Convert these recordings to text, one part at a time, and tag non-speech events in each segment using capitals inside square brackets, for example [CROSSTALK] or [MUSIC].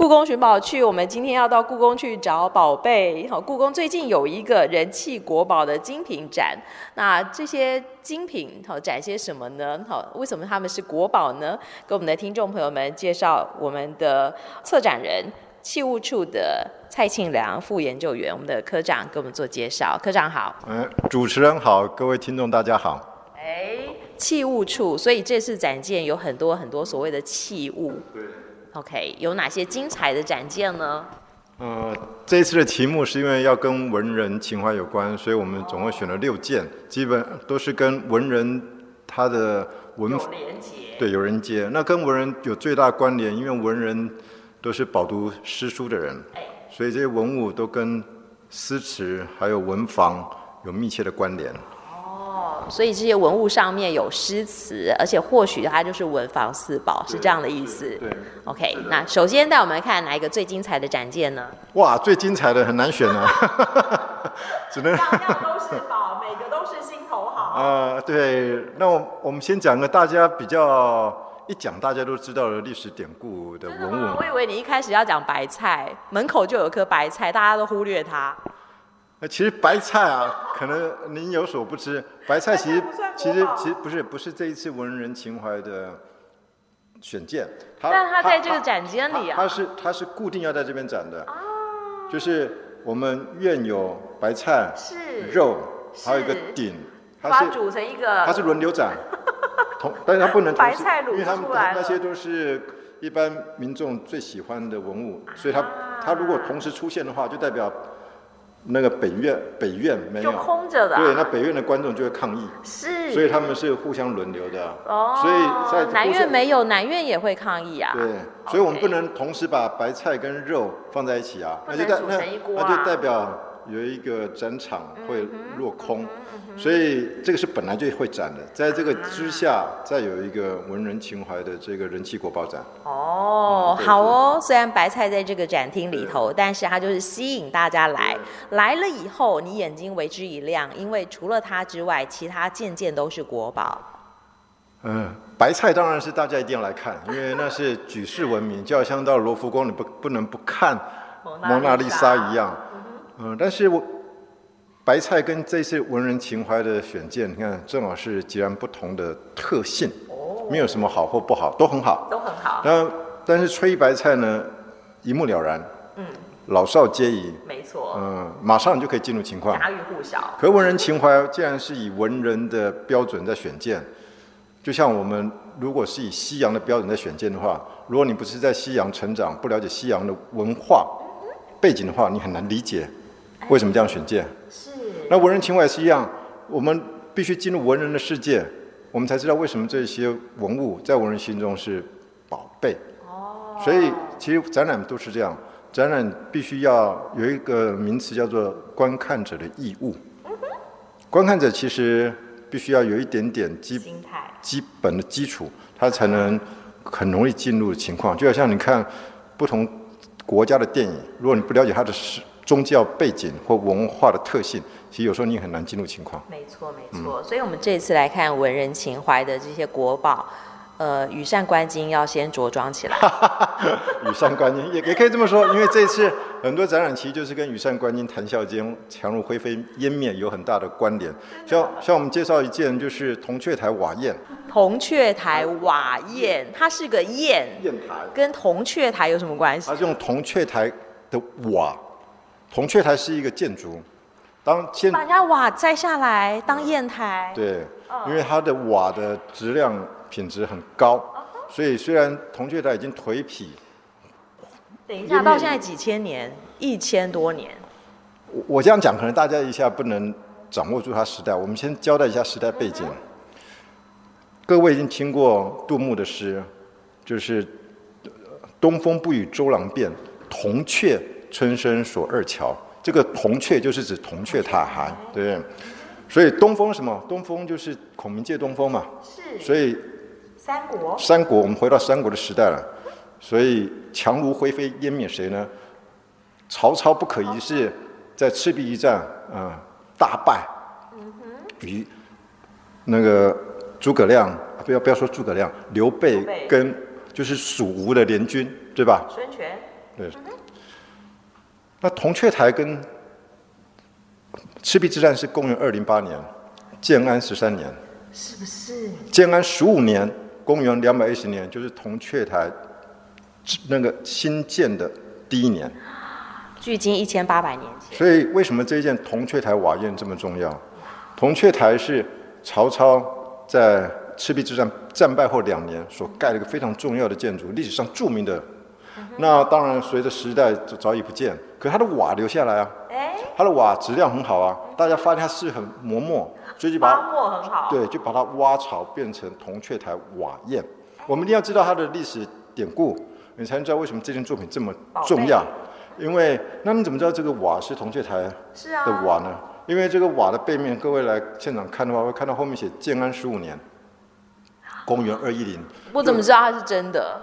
故宫寻宝趣，我们今天要到故宫去找宝贝。好，故宫最近有一个人气国宝的精品展，那这些精品好展些什么呢？好，为什么他们是国宝呢？给我们的听众朋友们介绍我们的策展人器物处的蔡庆良副研究员，我们的科长给我们做介绍。科长好。嗯，主持人好，各位听众大家好。哎，器物处，所以这次展件有很多很多所谓的器物。对。OK，有哪些精彩的展件呢？呃，这一次的题目是因为要跟文人情怀有关，所以我们总共选了六件，基本都是跟文人他的文。对，有人接。那跟文人有最大关联，因为文人都是饱读诗书的人，所以这些文物都跟诗词还有文房有密切的关联。所以这些文物上面有诗词，而且或许它就是文房四宝，是这样的意思。对。对 OK，那首先带我们来看哪一个最精彩的展件呢？哇，最精彩的很难选啊，[LAUGHS] 只能。样样都是宝，每个都是心头好。啊、呃，对，那我我们先讲个大家比较一讲大家都知道的历史典故的文物。我以为你一开始要讲白菜，门口就有棵白菜，大家都忽略它。那其实白菜啊，可能您有所不知，白菜其实其实其实不是不是这一次文人情怀的选件，但它在这个展间里啊，它是它是固定要在这边展的，就是我们院有白菜、是肉，还有一个鼎，它是煮成一个，它是轮流展，[LAUGHS] 同但是它不能同时，因为他们那些都是一般民众最喜欢的文物，所以它它如果同时出现的话，就代表。那个北院北院没有。就空着的，啊，对，那北院的观众就会抗议，是，所以他们是互相轮流的，哦，所以在南院没有，南院也会抗议啊，对，所以我们不能同时把白菜跟肉放在一起啊，那就代那那就代表有一个展场会落空。嗯所以这个是本来就会展的，在这个之下，再有一个文人情怀的这个人气国宝展。哦，嗯、好哦，虽然白菜在这个展厅里头，但是它就是吸引大家来，来了以后你眼睛为之一亮，因为除了它之外，其他件件都是国宝。嗯，白菜当然是大家一定要来看，因为那是举世闻名，就好像到罗浮宫你不不能不看 [LAUGHS] 蒙娜丽莎一样。嗯，但是我。白菜跟这次文人情怀的选件，你看正好是截然不同的特性，哦没有什么好或不好，都很好，都很好。那但是吹白菜呢，一目了然，嗯，老少皆宜，没错，嗯，马上你就可以进入情况，家喻户晓。可文人情怀既然是以文人的标准在选件，就像我们如果是以西洋的标准在选件的话，如果你不是在西洋成长，不了解西洋的文化背景的话，你很难理解为什么这样选件。那文人情怀也是一样，我们必须进入文人的世界，我们才知道为什么这些文物在文人心中是宝贝。哦。所以其实展览都是这样，展览必须要有一个名词叫做观看者的义务。嗯哼。观看者其实必须要有一点点基基本的基础，他才能很容易进入情况。就好像你看不同国家的电影，如果你不了解他的宗教背景或文化的特性。其实有时候你很难进入情况。没错，没错。所以，我们这次来看文人情怀的这些国宝，呃，羽扇纶巾要先着装起来。[LAUGHS] 羽扇纶巾也也可以这么说，因为这次很多展览其实就是跟羽扇纶巾、谈笑间、强如灰飞烟灭有很大的关联。像像我们介绍一件，就是铜雀台瓦砚。铜雀台瓦砚，它是个砚。砚台。跟铜雀台有什么关系？它是用铜雀台的瓦，铜雀台是一个建筑。当先把人家瓦摘下来当砚台，对，因为它的瓦的质量品质很高，所以虽然铜雀台已经颓圮，等一下到现在几千年，一千多年。我我这样讲可能大家一下不能掌握住它时代，我们先交代一下时代背景。各位已经听过杜牧的诗，就是“东风不与周郎便，铜雀春深锁二乔”。这个铜雀就是指铜雀塔寒，对，所以东风什么？东风就是孔明借东风嘛。是。所以三国。三国，我们回到三国的时代了。所以强如灰飞烟灭谁呢？曹操不可一世，在赤壁一战，嗯，大败。嗯哼。于那个诸葛亮，不要不要说诸葛亮，刘备跟就是蜀吴的联军，对吧？孙权。对。那铜雀台跟赤壁之战是公元二零八年，建安十三年，是不是？建安十五年，公元两百一十年，就是铜雀台那个新建的第一年。距今一千八百年前。所以为什么这一件铜雀台瓦堰这么重要？铜雀台是曹操在赤壁之战战败后两年所盖的一个非常重要的建筑，历史上著名的。那当然随着时代早已不见。可是它的瓦留下来啊，它的瓦质量很好啊，大家发现它是很磨墨，所以就把它磨很好，对，就把它挖槽变成铜雀台瓦砚。我们一定要知道它的历史典故，你才能知道为什么这件作品这么重要。因为那你怎么知道这个瓦是铜雀台的瓦呢？因为这个瓦的背面，各位来现场看的话，会看到后面写建安十五年，公元二一零。我怎么知道它是真的？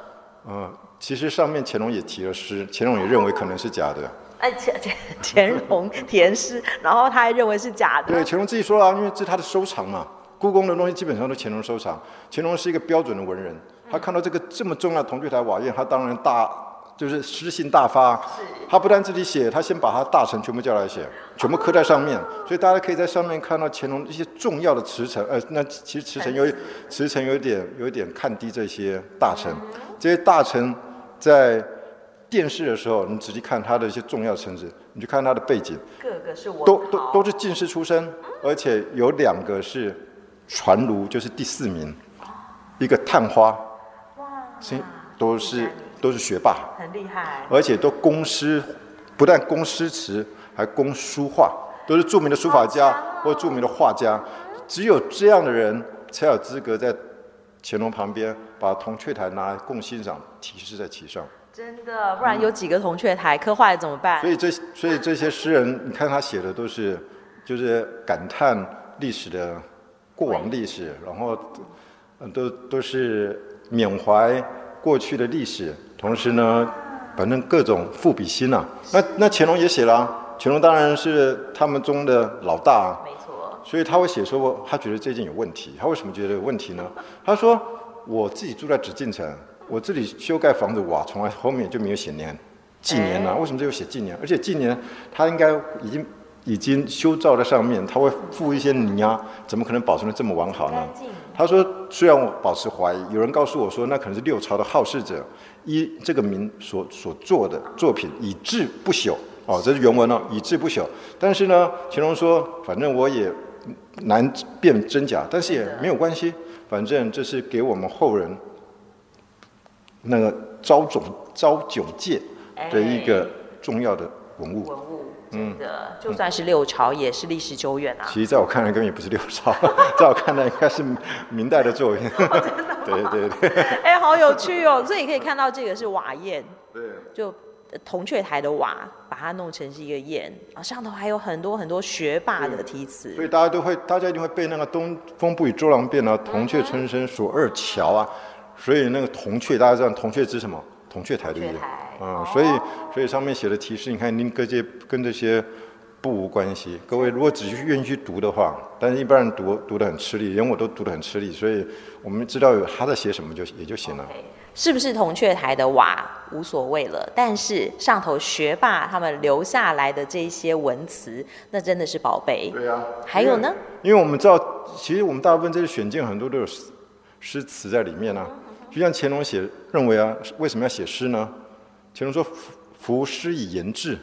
嗯，其实上面乾隆也提了诗，乾隆也认为可能是假的。哎，乾乾 [LAUGHS] 乾隆填诗，然后他还认为是假的。对，乾隆自己说了，因为这是他的收藏嘛，故宫的东西基本上都乾隆收藏。乾隆是一个标准的文人，他看到这个这么重要的铜雀台瓦砚，他当然大就是诗兴大发。是。他不但自己写，他先把他大臣全部叫来写，全部刻在上面，所以大家可以在上面看到乾隆一些重要的辞臣。呃，那其实辞呈有辞臣有点有点看低这些大臣，这些大臣在。殿试的时候，你仔细看他的一些重要臣子，你去看他的背景，个个是都都都是进士出身，而且有两个是传儒，就是第四名，一个探花，哇，都是都是学霸，很厉害，而且都工诗，不但工诗词，还工书画，都是著名的书法家或著名的画家，只有这样的人才有资格在乾隆旁边把铜雀台拿来供欣赏，题诗在其上。真的，不然有几个铜雀台刻坏了怎么办？所以这所以这些诗人，你看他写的都是，就是感叹历史的过往历史，然后都都是缅怀过去的历史，同时呢，反正各种赋比兴啊。那那乾隆也写了啊，乾隆当然是他们中的老大啊，没错。所以他会写说，他觉得这件有问题。他为什么觉得有问题呢？他说，我自己住在紫禁城。我这里修盖房子瓦，从来后面就没有写年纪年呢、啊？为什么只有写纪年？而且纪年他应该已经已经修造在上面，它会附一些泥啊，怎么可能保存的这么完好呢？他说，虽然我保持怀疑，有人告诉我说，那可能是六朝的好事者依这个名所所做的作品，以至不朽。哦，这是原文哦，以至不朽。但是呢，乾隆说，反正我也难辨真假，但是也没有关系，反正这是给我们后人。那个昭总昭九界的一个重要的文物，文物真的，就算是六朝也是历史久远啊。其实在我看来根本也不是六朝，[LAUGHS] 在我看来应该是明代的作品。[LAUGHS] 对对对。[LAUGHS] 哎，好有趣哦！所以你可以看到这个是瓦砚，对，就铜雀台的瓦，把它弄成是一个砚，啊，上头还有很多很多学霸的题词。所以大家都会，大家一定会背那个“东风不与周郎便”啊，“铜雀春深锁二乔”啊。所以那个铜雀，大家知道铜雀指什么？铜雀台对不对？啊、嗯，所以所以上面写的提示，你看，您跟这跟这些不无关系。各位如果只是愿意去读的话，但是一般人读读得很吃力，连我都读得很吃力，所以我们知道有他在写什么就也就行了。Okay. 是不是铜雀台的瓦无所谓了？但是上头学霸他们留下来的这些文词，那真的是宝贝。对啊。还有呢？因为我们知道，其实我们大部分这些选件很多都有诗词在里面啊。就像乾隆写认为啊，为什么要写诗呢？乾隆说：“夫诗以言志，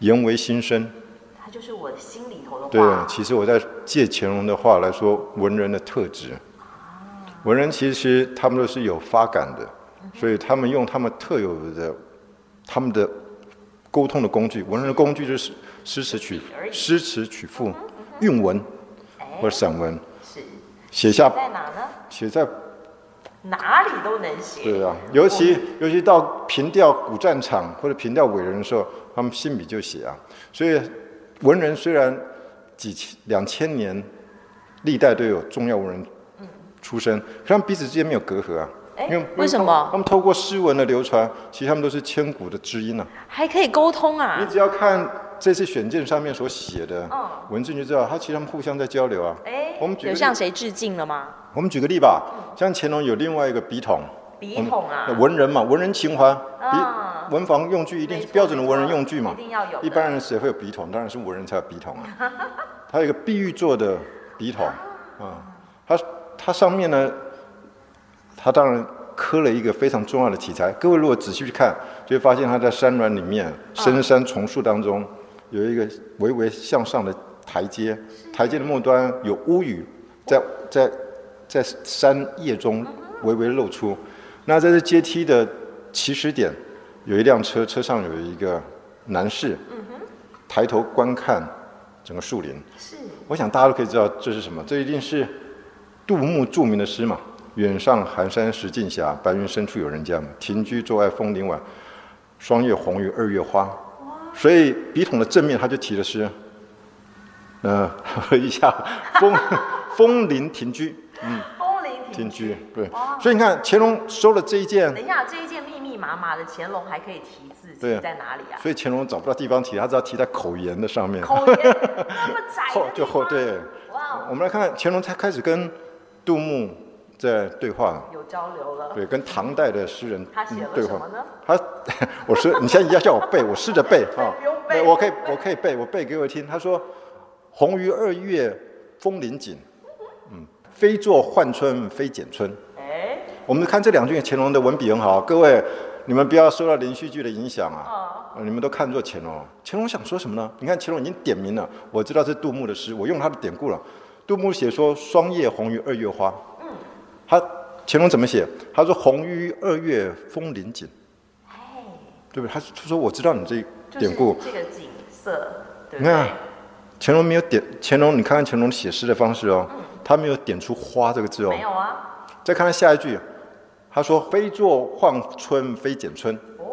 言为心声。”他就是我的心里头的话。对，其实我在借乾隆的话来说，文人的特质。文人其实他们都是有发感的，所以他们用他们特有的、他们的沟通的工具。文人的工具就是诗词曲、诗词曲赋、韵文或者散文。是。写下。在哪呢？写在。哪里都能写。对啊，尤其尤其到凭吊古战场或者凭吊伟人的时候，他们信笔就写啊。所以文人虽然几千两千年历代都有重要文人出身，可他们彼此之间没有隔阂啊。因为为什么？他们透过诗文的流传，其实他们都是千古的知音啊。还可以沟通啊。你只要看这次选件上面所写的文字，你就知道，他其实他们互相在交流啊。哎，我们有向谁致敬了吗？我们举个例吧，像乾隆有另外一个笔筒，笔筒啊，文人嘛，文人情怀，啊，文房用具一定是标准的文人用具嘛，一定要有。一般人谁会有笔筒？当然是文人才有笔筒啊。[LAUGHS] 它有一个碧玉做的笔筒啊，它它上面呢，它当然刻了一个非常重要的题材。各位如果仔细去看，就会发现它在山峦里面，深山丛树当中，有一个微微向上的台阶，台阶的末端有屋宇在在在山叶中微微露出。那在这阶梯的起始点，有一辆车，车上有一个男士，抬头观看整个树林。是，我想大家都可以知道这是什么，这一定是杜牧著名的诗嘛。远上寒山石径斜，白云深处有人家。停车坐爱枫林晚，霜叶红于二月花。所以笔筒的正面他就提的是，嗯、呃，[LAUGHS] 一下风风林停车，嗯。风铃亭居，对，所以你看乾隆收了这一件。等一下，这一件密密麻麻的，乾隆还可以提字，对在哪里啊？所以乾隆找不到地方提，他只要提在口沿的上面。口沿那么窄 [LAUGHS] 后就后对。哇！我们来看看乾隆才开始跟杜牧在对话，有交流了。对，跟唐代的诗人他写了什么呢？他，[LAUGHS] 我说你现在要叫我背，我试着背 [LAUGHS] 啊。我可以，我可以背，我背给我听。他说：“红于二月枫林景，嗯，非作换春非剪春。哎，我们看这两句，乾隆的文笔很好。各位，你们不要受到连续剧的影响啊！你们都看作乾隆。乾隆想说什么呢？你看乾隆已经点名了，我知道是杜牧的诗，我用他的典故了。杜牧写说“霜叶红于二月花”，嗯，他乾隆怎么写？他说“红于二月枫林景”，哎，对不对？他他说我知道你这典故，这个景色，对你看乾隆没有点乾隆，你看看乾隆写诗的方式哦。嗯他没有点出“花”这个字哦。没有啊。再看看下一句，他说“非作唤春非剪春”。哦。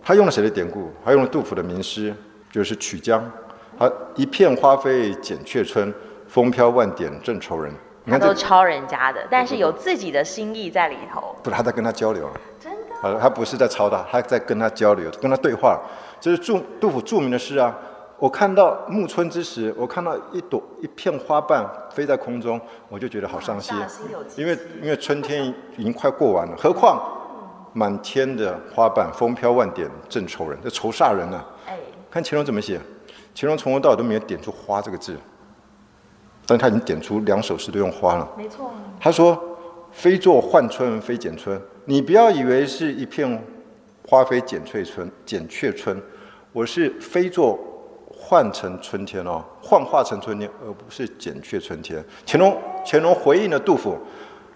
他用了谁的典故？他用了杜甫的名诗，就是《曲江》。他一片花飞剪却春，风飘万点正愁人。你看，都抄人家的，但是有自己的心意在里头。不是他在跟他交流。真的。他他不是在抄他，他在跟他交流，跟他对话。这是着杜甫著名的诗啊。我看到暮春之时，我看到一朵一片花瓣飞在空中，我就觉得好伤心，因为因为春天已经快过完了，何况满天的花瓣，风飘万点正愁人，这愁煞人呢、啊。看乾隆怎么写，乾隆从头到尾都没有点出“花”这个字，但他已经点出两首诗都用花了。没错。他说：“非作换春非剪春，你不要以为是一片花飞剪翠春，剪却春，我是非作。”换成春天哦，幻化成春天，而不是剪却春天。乾隆，乾隆回应了杜甫。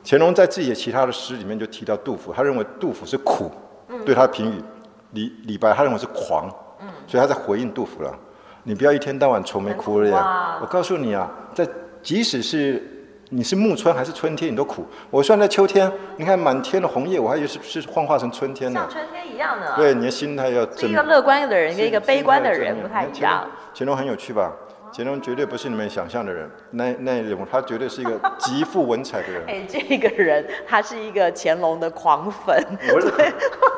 乾隆在自己的其他的诗里面就提到杜甫，他认为杜甫是苦，对他的评语。李李白他认为是狂，所以他在回应杜甫了。你不要一天到晚愁眉苦脸。我告诉你啊，在即使是。你是暮春还是春天，你都苦。我算在秋天，你看满天的红叶，我还以为是是幻化成春天呢。像春天一样的。对，你的心态要正。一个乐观的人跟一个悲观的人不太一样。乾隆很有趣吧？乾隆绝对不是你们想象的人，那那种他绝对是一个极富文采的人。哎，这个人他是一个乾隆的狂粉。不是，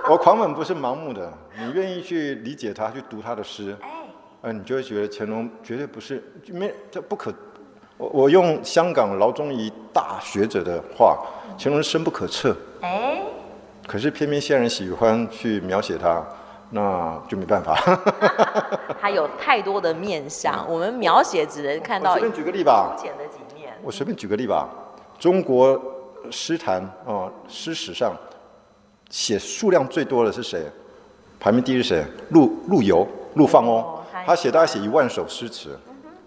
我狂粉不是盲目的，你愿意去理解他，去读他的诗，哎，呃，你就会觉得乾隆绝对不是，没这不可。我我用香港饶宗颐大学者的话，乾隆深不可测。哎，可是偏偏现在人喜欢去描写他，那就没办法。[LAUGHS] 他有太多的面相，我们描写只能看到。我随便举个例吧。浅的几面。我随便举个例吧。中国诗坛哦，诗史上写数量最多的是谁？排名第一是谁？陆陆游、陆放翁，他写大概写一万首诗词。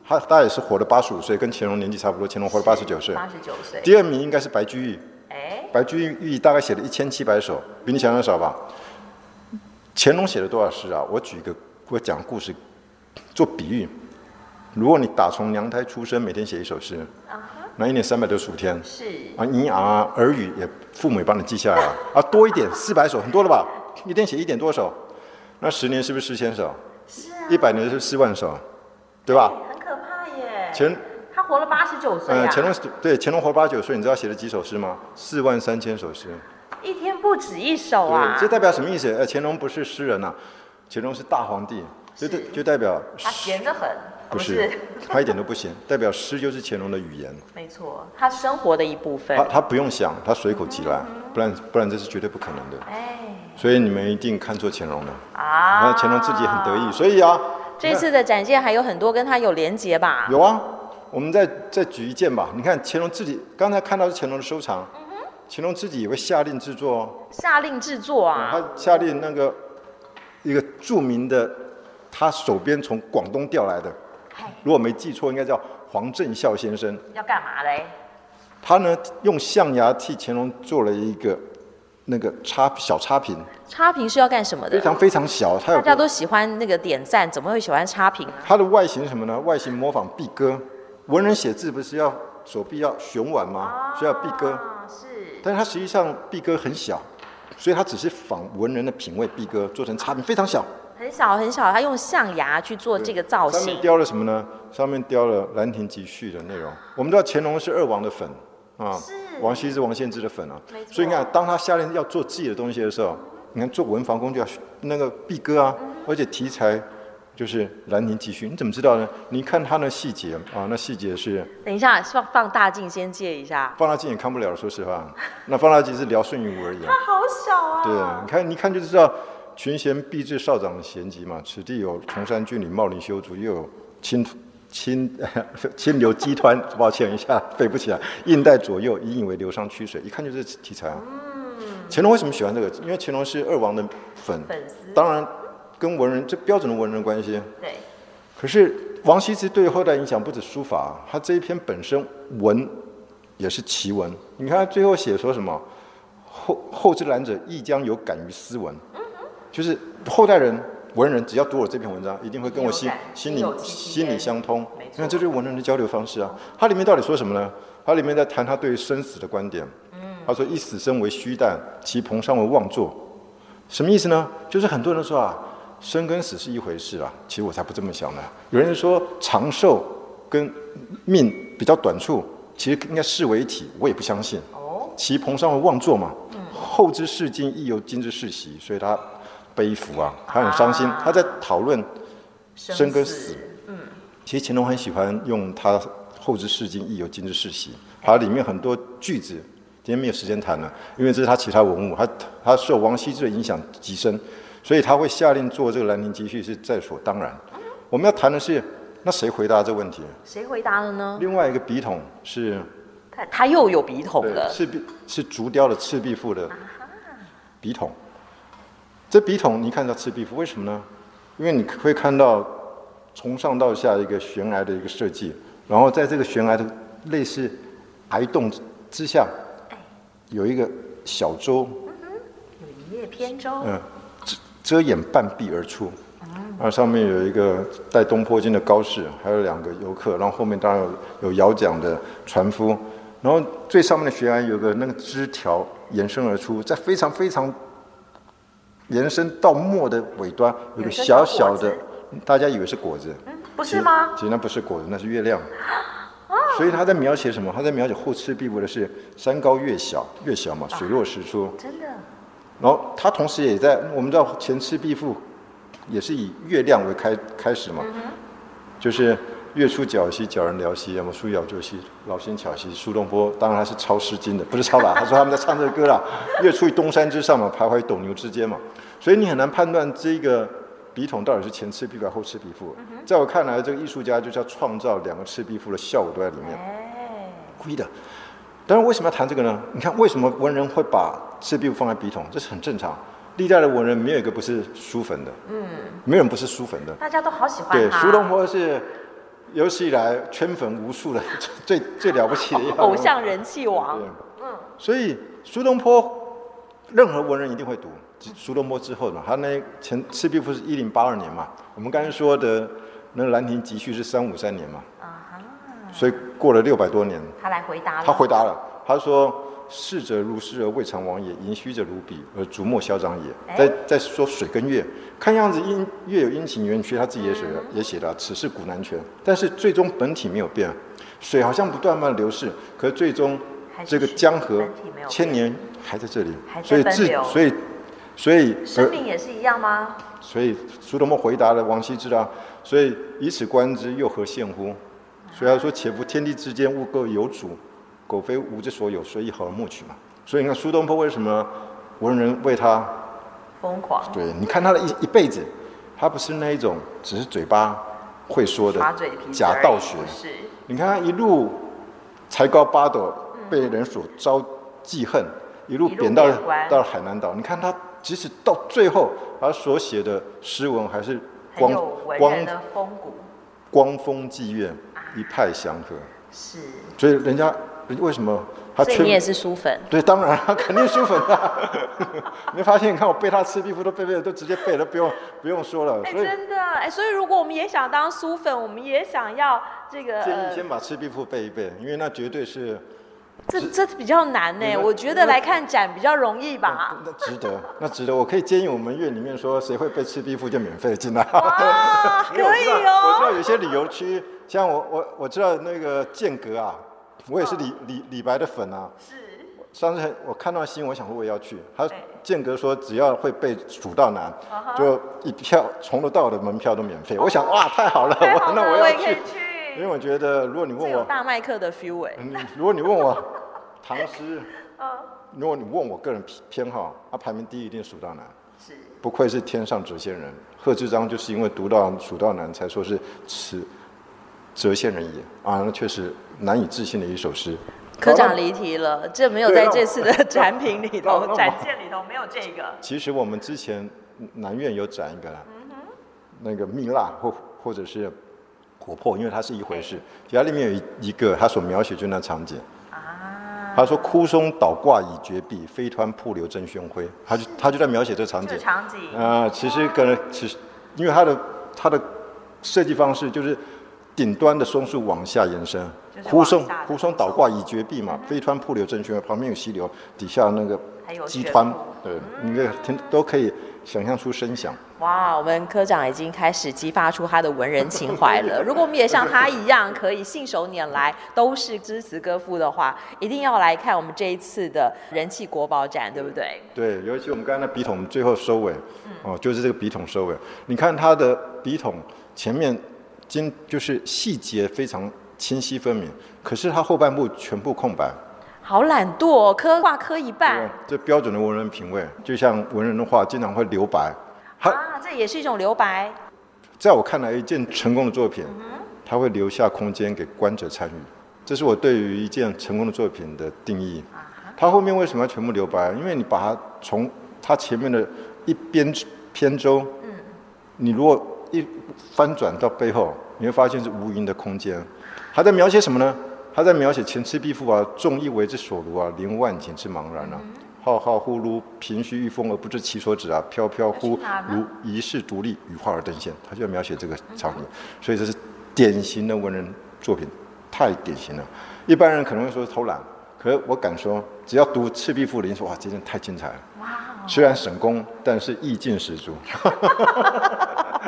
他大概也是活了八十五岁，跟乾隆年纪差不多。乾隆活了八十九岁。八十九岁。第二名应该是白居易。哎。白居易大概写了一千七百首，比你想象少吧？乾隆写了多少诗啊？我举一个，我讲故事，做比喻。如果你打从娘胎出生，每天写一首诗，那一年三百六十五天。是。啊，你啊，耳语也，父母也帮你记下来了。啊，多一点，四百首，很多了吧？一天写一点多首，那十年是不是四千首？一百年是四万首，对吧？很可怕耶。乾他活了八十九岁啊！乾隆对乾隆活八十九岁，你知道写了几首诗吗？四万三千首诗，一天不止一首啊！这代表什么意思？呃，乾隆不是诗人呐、啊，乾隆是大皇帝，就代就代表他闲得很。不是，他一点都不闲，[LAUGHS] 代表诗就是乾隆的语言。没错，他生活的一部分。他他不用想，他随口即来，嗯、不然不然这是绝对不可能的。哎，所以你们一定看错乾隆了啊！那乾隆自己很得意，所以啊，这次的展现还有很多跟他有连结吧？有啊，我们再再举一件吧。你看乾隆自己刚才看到是乾隆的收藏，嗯、乾隆自己也会下令制作哦。下令制作啊？他下令那个一个著名的，他手边从广东调来的。如果没记错，应该叫黄正孝先生。要干嘛嘞？他呢，用象牙替乾隆做了一个那个差小差评。差评是要干什么的？非常非常小，大家都喜欢那个点赞，怎么会喜欢差评呢？它的外形什么呢？外形模仿毕哥。文人写字不是要手臂要旋腕吗？需要壁鸽。是。但是它实际上毕哥很小，所以它只是仿文人的品味，毕哥做成差评非常小。很小很小，他用象牙去做这个造型。上面雕了什么呢？上面雕了《兰亭集序》的内容。我们知道乾隆是二王的粉啊，是王羲之、王献之的粉啊。所以你看，当他下令要做自己的东西的时候，你看做文房工具要那个毕哥啊，嗯、而且题材就是《兰亭集序》，你怎么知道呢？你看他那细节啊，那细节是。等一下，放放大镜先借一下。放大镜也看不了，说实话。[LAUGHS] 那放大镜是聊顺云武而已。他好小啊。对，你看，你看就知道。群贤毕至少长的闲集嘛，此地有崇山峻岭茂林修竹，又有清清 [LAUGHS] 清流激湍，抱歉一下背不起来。印带左右，引以为流觞曲水，一看就是题材啊。嗯。乾隆为什么喜欢这个？因为乾隆是二王的粉，粉丝。当然跟文人这标准的文人关系。对。可是王羲之对后代影响不止书法，他这一篇本身文也是奇文。你看他最后写说什么？后后之览者亦将有感于斯文。就是后代人文人，只要读我这篇文章，一定会跟我心心里心里相通。你看，这就是文人的交流方式啊。它里面到底说什么呢？它里面在谈他对于生死的观点。他说：“一死生为虚诞，其彭殤为妄作。”什么意思呢？就是很多人说啊，生跟死是一回事啊。其实我才不这么想呢。有人说长寿跟命比较短促，其实应该视为一体。我也不相信。哦其彭殤为妄作嘛。后之视今亦犹今之世袭，所以他。悲服啊，他很伤心，啊、他在讨论生跟死。死嗯，其实乾隆很喜欢用他后知世今亦有今之世袭，它里面很多句子，今天没有时间谈了，因为这是他其他文物，他他受王羲之的影响极深，所以他会下令做这个《兰亭集序》是在所当然。嗯、我们要谈的是，那谁回答这个问题？谁回答了呢？另外一个笔筒是，他他又有笔筒了，赤壁是竹雕的《赤壁赋》的笔筒。这笔筒你看到《赤壁赋》，为什么呢？因为你会看到从上到下一个悬崖的一个设计，然后在这个悬崖的类似崖洞之下，有一个小舟，有一叶扁舟，嗯，遮遮掩半壁而出，啊上面有一个带东坡经的高士，还有两个游客，然后后面当然有有摇桨的船夫，然后最上面的悬崖有个那个枝条延伸而出，在非常非常。延伸到末的尾端有个小小的，大家以为是果子，嗯，不是吗？其实那不是果子，那是月亮。所以他在描写什么？他在描写后赤壁赋的是山高月小，月小嘛，水落石出。真的。然后他同时也在，我们知道前赤壁赋也是以月亮为开开始嘛，就是。月出皎兮，皎人寥兮；要么书遥究兮，老心巧兮。苏东坡当然他是抄《诗经》的，不是抄吧？他说他们在唱这个歌啦。月出于东山之上嘛，徘徊于斗牛之间嘛。所以你很难判断这个笔筒到底是前赤壁赋还后赤壁赋。在我看来，这个艺术家就是要创造两个赤壁赋的效果都在里面，故意的。但是为什么要谈这个呢？你看为什么文人会把赤壁赋放在笔筒？这是很正常。历代的文人没有一个不是书粉的，嗯，没有人不是书粉的。大家都好喜欢。对，苏东坡是。有史以来圈粉无数的 [LAUGHS] 最最了不起的一个偶像人气王，嗯，所以苏东坡任何文人一定会读。苏东坡之后嘛，他那前《赤壁赋》是一零八二年嘛，我们刚才说的那《兰亭集序》是三五三年嘛，啊哈，所以过了六百多年，他来回答了，他回答了，他说。逝者如诗而未尝往也，盈虚者如彼而逐末消长也。在在说水跟月，看样子阴月有阴晴圆缺，他自己也写了，也写了，此事古难全。但是最终本体没有变，水好像不断慢流逝，可是最终这个江河千年还在这里，所以自所以所以生命也是一样吗？所以苏东坡回答了王羲之啊，所以以此观之，又何羡乎？所以他说：“且夫天地之间，物各有主，苟非吾之所有，谁以好而莫取嘛？”所以你看苏东坡为什么文人为他疯狂？对，你看他的一一辈子，他不是那一种只是嘴巴会说的假道学。是你看他一路才高八斗，被人所招记恨，一路贬到到了海南岛。你看他即使到最后，他所写的诗文还是光光的风骨光风霁月。一派祥和，是，所以人家为什么他？所以你也是书粉？对，当然他 [LAUGHS] 肯定书粉啊！[LAUGHS] 你没发现？你看我背他《赤壁赋》都背背都直接背了，不用不用说了。哎，真的哎，所以如果我们也想当书粉，我们也想要这个，建议先把《赤壁赋》背一背，因为那绝对是。这这比较难呢，我觉得来看展比较容易吧。那值得，那值得。我可以建议我们院里面说，谁会背《赤壁赋》就免费进来。啊，[LAUGHS] 可以哦。我知道有些旅游区，像我我我知道那个剑阁啊，我也是李李李白的粉啊。是。上次我看到新闻，我想说我也要去。他间隔说只要会被《蜀道难》，就一票从头到尾的门票都免费。我想哇，太好了，我那我要去。因为我觉得，如果你问我大麦克的 feel 哎，嗯，如果你问我 [LAUGHS] 唐诗，如果你问我个人偏好，他排名第一一定是《蜀道难》，是，不愧是天上谪仙人，贺知章就是因为读到《蜀道难》才说是此谪仙人也啊，那确实难以置信的一首诗。科长离题了，这没有在这次的展品里头、展件里头没有这个。其实我们之前南院有展一个，嗯、那个蜜蜡或或者是。琥珀，因为它是一回事。其他里面有一一个，他所描写就那场景。啊。他说：“枯松倒挂已绝壁，飞湍瀑流争喧哗。”他就他就在描写这场景。场景。啊，其实可能其实，因为他的他的设计方式就是顶端的松树往下延伸，枯松枯松倒挂已绝壁嘛，飞湍瀑流争喧哗，旁边有溪流，底下那个激湍，对，你这听都可以。想象出声响，哇！我们科长已经开始激发出他的文人情怀了。[LAUGHS] 如果我们也像他一样，可以信手拈来，都是诗词歌赋的话，一定要来看我们这一次的人气国宝展，对不对？对，尤其我们刚才那笔筒最后收尾，哦，就是这个笔筒收尾。你看他的笔筒前面，经就是细节非常清晰分明，可是它后半部全部空白。好懒惰哦，刻画刻一半。这标准的文人品味，就像文人的话经常会留白。啊，这也是一种留白。在我看来，一件成功的作品，它会留下空间给观者参与。这是我对于一件成功的作品的定义。它后面为什么要全部留白？因为你把它从它前面的一边篇州，你如果一翻转到背后，你会发现是无垠的空间。他在描写什么呢？他在描写《前赤壁赋》啊，众意为之所如啊，临万顷之茫然啊，浩浩乎如凭虚御风而不知其所止啊，飘飘乎如遗世独立，羽化而登仙。他就要描写这个场景，所以这是典型的文人作品，太典型了。一般人可能会说是偷懒，可是我敢说，只要读《赤壁赋》的人说哇，这件太精彩了。虽然省工，但是意境十足。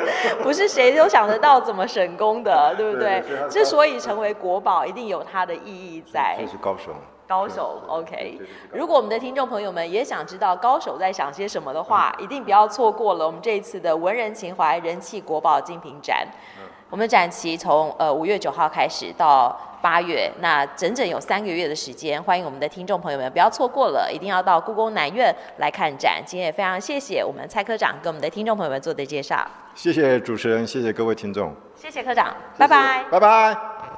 [LAUGHS] 不是谁都想得到怎么省功的，对不对？对对，之所以成为国宝，一定有它的意义在。这是高手。高手，OK。如果我们的听众朋友们也想知道高手在想些什么的话，一定不要错过了我们这一次的文人情怀人气国宝精品展。我们展期从呃五月九号开始到八月，那整整有三个月的时间，欢迎我们的听众朋友们不要错过了，一定要到故宫南院来看展。今天也非常谢谢我们蔡科长跟我们的听众朋友们做的介绍。谢谢主持人，谢谢各位听众。谢谢科长，谢谢拜拜，拜拜。